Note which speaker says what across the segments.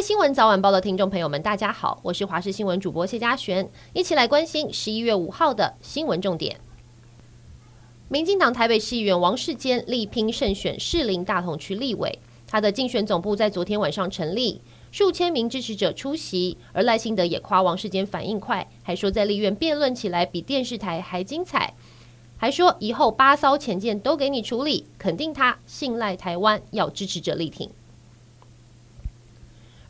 Speaker 1: 新闻早晚报的听众朋友们，大家好，我是华视新闻主播谢佳璇，一起来关心十一月五号的新闻重点。民进党台北市议员王世坚力拼胜选士林大同区立委，他的竞选总部在昨天晚上成立，数千名支持者出席，而赖清德也夸王世坚反应快，还说在立院辩论起来比电视台还精彩，还说以后八艘潜舰都给你处理，肯定他信赖台湾，要支持者力挺。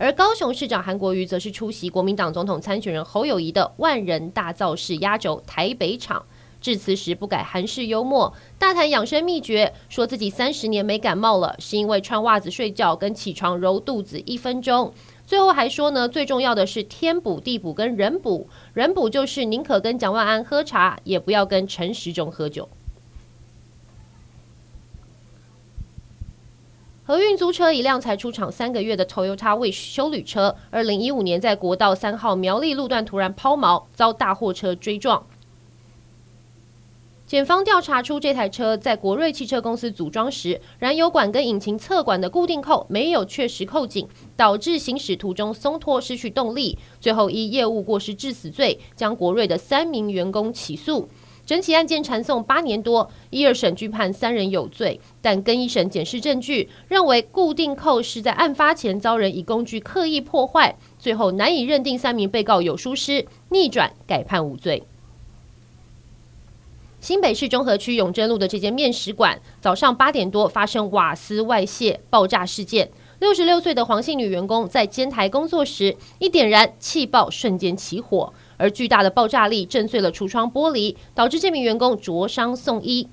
Speaker 1: 而高雄市长韩国瑜则是出席国民党总统参选人侯友谊的万人大造势压轴台北场，致辞时不改韩式幽默，大谈养生秘诀，说自己三十年没感冒了，是因为穿袜子睡觉跟起床揉肚子一分钟。最后还说呢，最重要的是天补地补跟人补，人补就是宁可跟蒋万安喝茶，也不要跟陈时中喝酒。和运租车一辆才出厂三个月的 Toyota Wish 休旅车，二零一五年在国道三号苗栗路段突然抛锚，遭大货车追撞。检方调查出这台车在国瑞汽车公司组装时，燃油管跟引擎侧管的固定扣没有确实扣紧，导致行驶途中松脱失去动力，最后以业务过失致死罪将国瑞的三名员工起诉。整起案件缠讼八年多，一二审均判三人有罪，但更一审检视证据，认为固定扣是在案发前遭人以工具刻意破坏，最后难以认定三名被告有疏失，逆转改判无罪。新北市中和区永贞路的这间面食馆，早上八点多发生瓦斯外泄爆炸事件，六十六岁的黄姓女员工在煎台工作时，一点燃气爆，瞬间起火。而巨大的爆炸力震碎了橱窗玻璃，导致这名员工灼伤送医。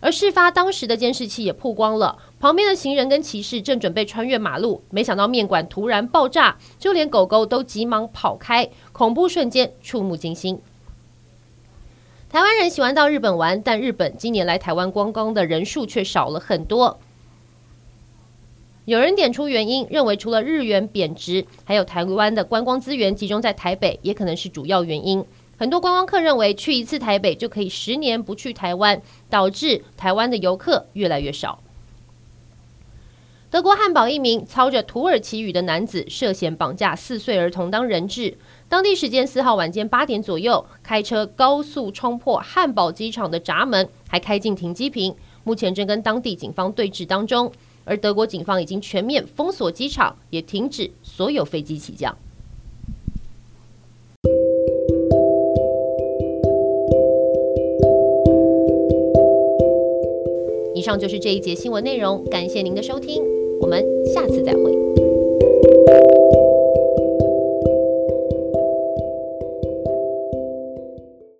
Speaker 1: 而事发当时的监视器也曝光了，旁边的行人跟骑士正准备穿越马路，没想到面馆突然爆炸，就连狗狗都急忙跑开，恐怖瞬间触目惊心。台湾人喜欢到日本玩，但日本今年来台湾观光的人数却少了很多。有人点出原因，认为除了日元贬值，还有台湾的观光资源集中在台北，也可能是主要原因。很多观光客认为去一次台北就可以十年不去台湾，导致台湾的游客越来越少。德国汉堡一名操着土耳其语的男子涉嫌绑架四岁儿童当人质，当地时间四号晚间八点左右，开车高速冲破汉堡机场的闸门，还开进停机坪，目前正跟当地警方对峙当中。而德国警方已经全面封锁机场，也停止所有飞机起降。以上就是这一节新闻内容，感谢您的收听，我们下次再会。